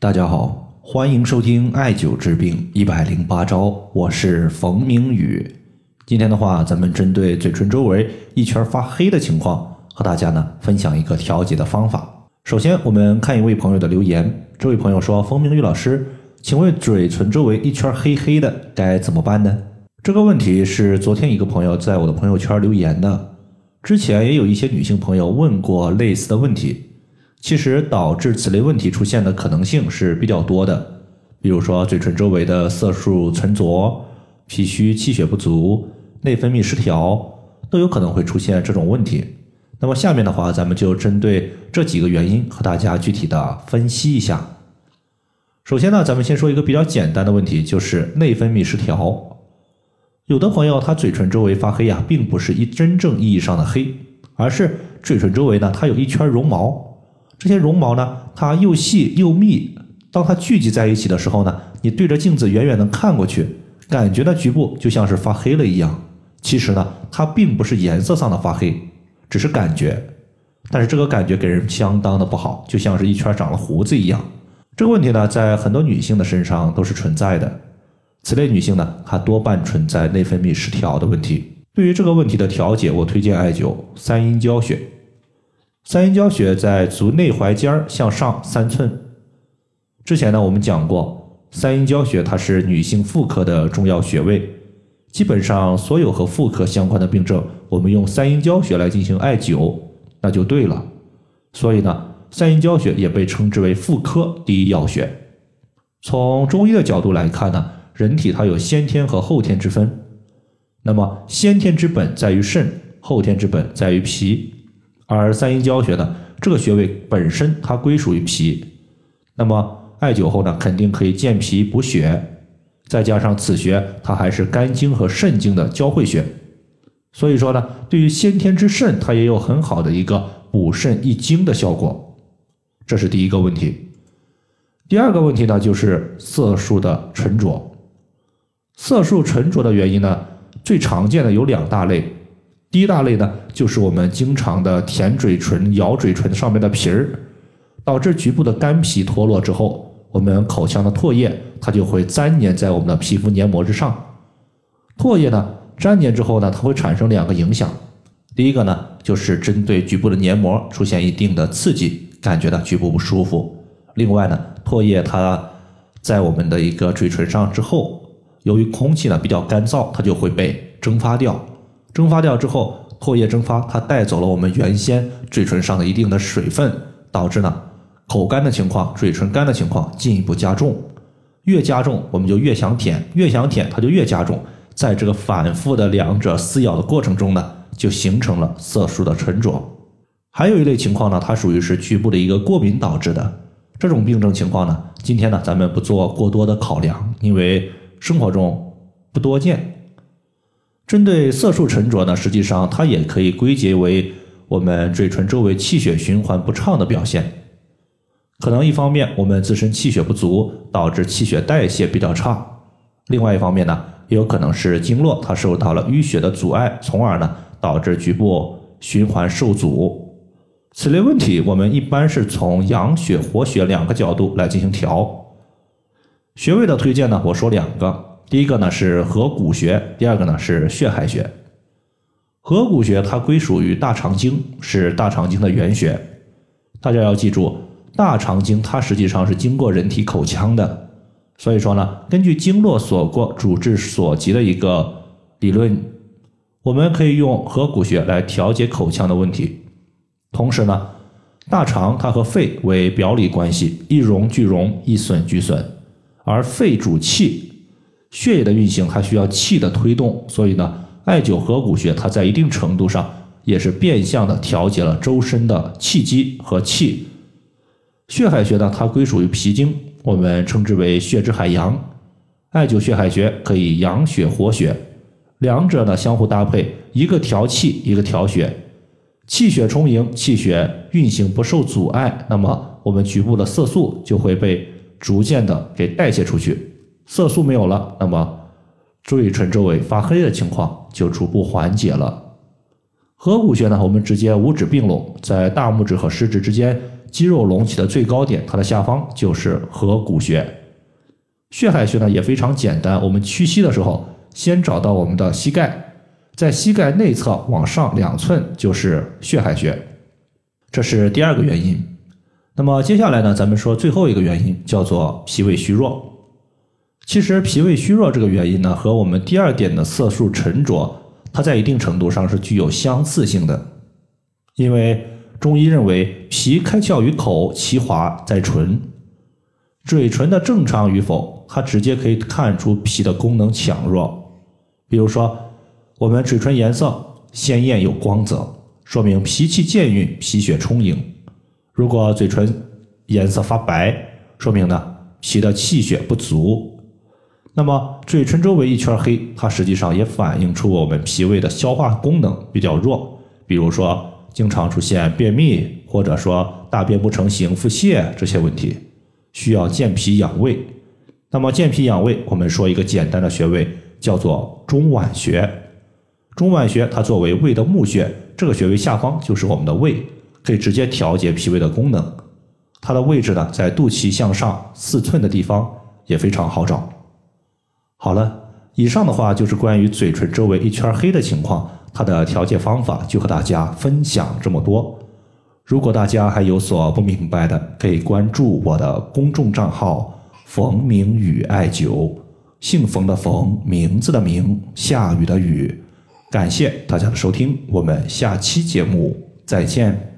大家好，欢迎收听艾灸治病一百零八招，我是冯明宇。今天的话，咱们针对嘴唇周围一圈发黑的情况，和大家呢分享一个调节的方法。首先，我们看一位朋友的留言，这位朋友说：“冯明宇老师，请问嘴唇周围一圈黑黑的该怎么办呢？”这个问题是昨天一个朋友在我的朋友圈留言的，之前也有一些女性朋友问过类似的问题。其实导致此类问题出现的可能性是比较多的，比如说嘴唇周围的色素沉着、脾虚气血不足、内分泌失调，都有可能会出现这种问题。那么下面的话，咱们就针对这几个原因和大家具体的分析一下。首先呢，咱们先说一个比较简单的问题，就是内分泌失调。有的朋友他嘴唇周围发黑呀，并不是一真正意义上的黑，而是嘴唇周围呢，它有一圈绒毛。这些绒毛呢，它又细又密，当它聚集在一起的时候呢，你对着镜子远远的看过去，感觉呢局部就像是发黑了一样。其实呢，它并不是颜色上的发黑，只是感觉。但是这个感觉给人相当的不好，就像是一圈长了胡子一样。这个问题呢，在很多女性的身上都是存在的。此类女性呢，她多半存在内分泌失调的问题。对于这个问题的调节，我推荐艾灸三阴交穴。三阴交穴在足内踝尖向上三寸。之前呢，我们讲过，三阴交穴它是女性妇科的重要穴位，基本上所有和妇科相关的病症，我们用三阴交穴来进行艾灸，那就对了。所以呢，三阴交穴也被称之为妇科第一要穴。从中医的角度来看呢，人体它有先天和后天之分，那么先天之本在于肾，后天之本在于脾。而三阴交穴呢，这个穴位本身它归属于脾，那么艾灸后呢，肯定可以健脾补血，再加上此穴它还是肝经和肾经的交汇穴，所以说呢，对于先天之肾，它也有很好的一个补肾益精的效果。这是第一个问题。第二个问题呢，就是色素的沉着。色素沉着的原因呢，最常见的有两大类。第一大类呢，就是我们经常的舔嘴唇、咬嘴唇上面的皮儿，导致局部的干皮脱落之后，我们口腔的唾液它就会粘黏在我们的皮肤黏膜之上。唾液呢粘黏之后呢，它会产生两个影响。第一个呢，就是针对局部的黏膜出现一定的刺激，感觉到局部不舒服。另外呢，唾液它在我们的一个嘴唇上之后，由于空气呢比较干燥，它就会被蒸发掉。蒸发掉之后，唾液蒸发，它带走了我们原先嘴唇上的一定的水分，导致呢口干的情况、嘴唇干的情况进一步加重。越加重，我们就越想舔，越想舔，它就越加重。在这个反复的两者撕咬的过程中呢，就形成了色素的沉着。还有一类情况呢，它属于是局部的一个过敏导致的这种病症情况呢，今天呢咱们不做过多的考量，因为生活中不多见。针对色素沉着呢，实际上它也可以归结为我们嘴唇周围气血循环不畅的表现。可能一方面我们自身气血不足，导致气血代谢比较差；另外一方面呢，也有可能是经络它受到了淤血的阻碍，从而呢导致局部循环受阻。此类问题，我们一般是从养血活血两个角度来进行调。穴位的推荐呢，我说两个。第一个呢是合谷穴，第二个呢是血海穴。合谷穴它归属于大肠经，是大肠经的原穴。大家要记住，大肠经它实际上是经过人体口腔的，所以说呢，根据经络所过主治所及的一个理论，我们可以用合谷穴来调节口腔的问题。同时呢，大肠它和肺为表里关系，一荣俱荣，一损俱损，而肺主气。血液的运行，它需要气的推动，所以呢，艾灸合谷穴，它在一定程度上也是变相的调节了周身的气机和气。血海穴呢，它归属于脾经，我们称之为血之海洋。艾灸血海穴可以养血活血，两者呢相互搭配，一个调气，一个调血，气血充盈，气血运行不受阻碍，那么我们局部的色素就会被逐渐的给代谢出去。色素没有了，那么嘴唇周围发黑的情况就逐步缓解了。合谷穴呢，我们直接五指并拢，在大拇指和食指之间肌肉隆起的最高点，它的下方就是合谷穴。血海穴呢也非常简单，我们屈膝的时候，先找到我们的膝盖，在膝盖内侧往上两寸就是血海穴，这是第二个原因。那么接下来呢，咱们说最后一个原因，叫做脾胃虚弱。其实脾胃虚弱这个原因呢，和我们第二点的色素沉着，它在一定程度上是具有相似性的，因为。中医认为，脾开窍于口，其华在唇。嘴唇的正常与否，它直接可以看出脾的功能强弱。比如说，我们嘴唇颜色鲜艳有光泽，说明脾气健运，脾血充盈；如果嘴唇颜色发白，说明呢脾的气血不足。那么，嘴唇周围一圈黑，它实际上也反映出我们脾胃的消化功能比较弱。比如说。经常出现便秘，或者说大便不成形、腹泻这些问题，需要健脾养胃。那么健脾养胃，我们说一个简单的穴位，叫做中脘穴。中脘穴它作为胃的募穴，这个穴位下方就是我们的胃，可以直接调节脾胃的功能。它的位置呢，在肚脐向上四寸的地方，也非常好找。好了，以上的话就是关于嘴唇周围一圈黑的情况。它的调节方法就和大家分享这么多。如果大家还有所不明白的，可以关注我的公众账号“冯明宇艾灸”，姓冯的冯，名字的名，下雨的雨。感谢大家的收听，我们下期节目再见。